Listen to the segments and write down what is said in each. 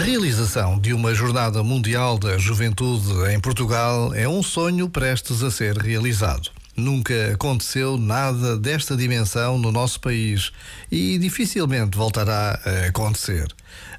realização de uma Jornada Mundial da Juventude em Portugal é um sonho prestes a ser realizado. Nunca aconteceu nada desta dimensão no nosso país e dificilmente voltará a acontecer.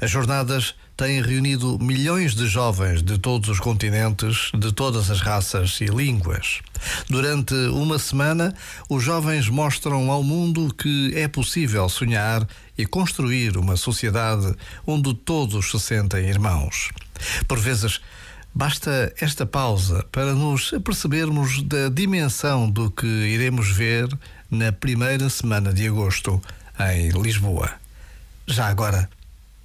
As jornadas têm reunido milhões de jovens de todos os continentes, de todas as raças e línguas. Durante uma semana, os jovens mostram ao mundo que é possível sonhar e construir uma sociedade onde todos se sentem irmãos. Por vezes, Basta esta pausa para nos apercebermos da dimensão do que iremos ver na primeira semana de agosto em Lisboa. Já agora,